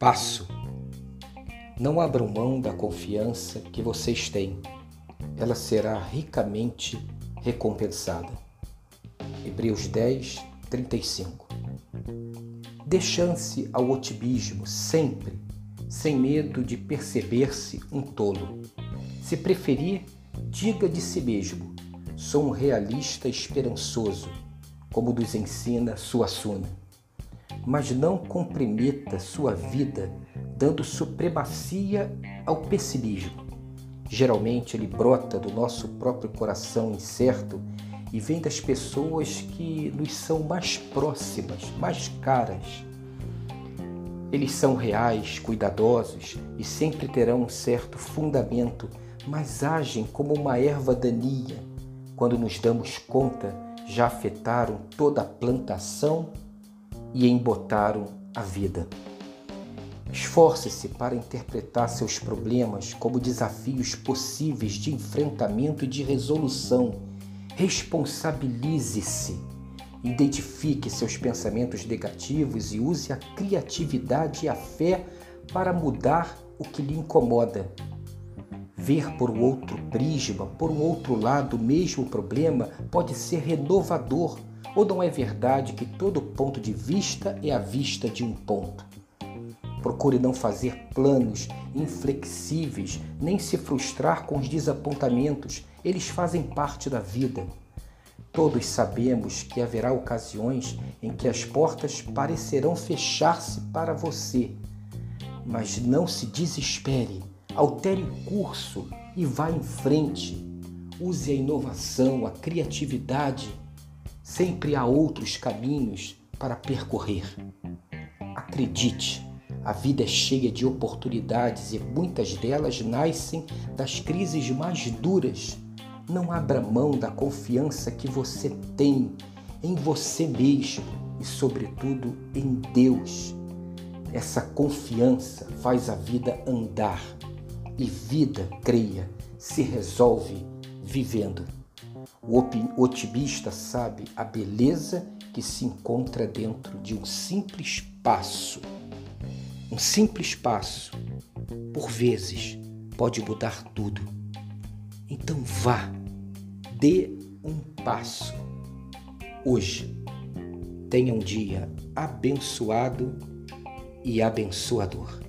Passo. Não abram mão da confiança que vocês têm. Ela será ricamente recompensada. Hebreus 10, 35. Dê chance ao otimismo sempre, sem medo de perceber-se um tolo. Se preferir, diga de si mesmo: sou um realista esperançoso, como nos ensina Suassuna. Mas não comprometa sua vida dando supremacia ao pessimismo. Geralmente ele brota do nosso próprio coração incerto e vem das pessoas que nos são mais próximas, mais caras. Eles são reais, cuidadosos e sempre terão um certo fundamento, mas agem como uma erva daninha. Quando nos damos conta, já afetaram toda a plantação e embotaram a vida. Esforce-se para interpretar seus problemas como desafios possíveis de enfrentamento e de resolução. Responsabilize-se. Identifique seus pensamentos negativos e use a criatividade e a fé para mudar o que lhe incomoda. Ver por um outro prisma, por um outro lado, o mesmo problema pode ser renovador. Ou não é verdade que todo ponto de vista é a vista de um ponto? Procure não fazer planos inflexíveis, nem se frustrar com os desapontamentos, eles fazem parte da vida. Todos sabemos que haverá ocasiões em que as portas parecerão fechar-se para você. Mas não se desespere, altere o curso e vá em frente. Use a inovação, a criatividade. Sempre há outros caminhos para percorrer. Acredite a vida é cheia de oportunidades e muitas delas nascem das crises mais duras. Não abra mão da confiança que você tem em você mesmo e, sobretudo, em Deus. Essa confiança faz a vida andar e vida, creia, se resolve vivendo. O otimista sabe a beleza que se encontra dentro de um simples passo um simples passo, por vezes, pode mudar tudo. Então vá, dê um passo. Hoje, tenha um dia abençoado e abençoador.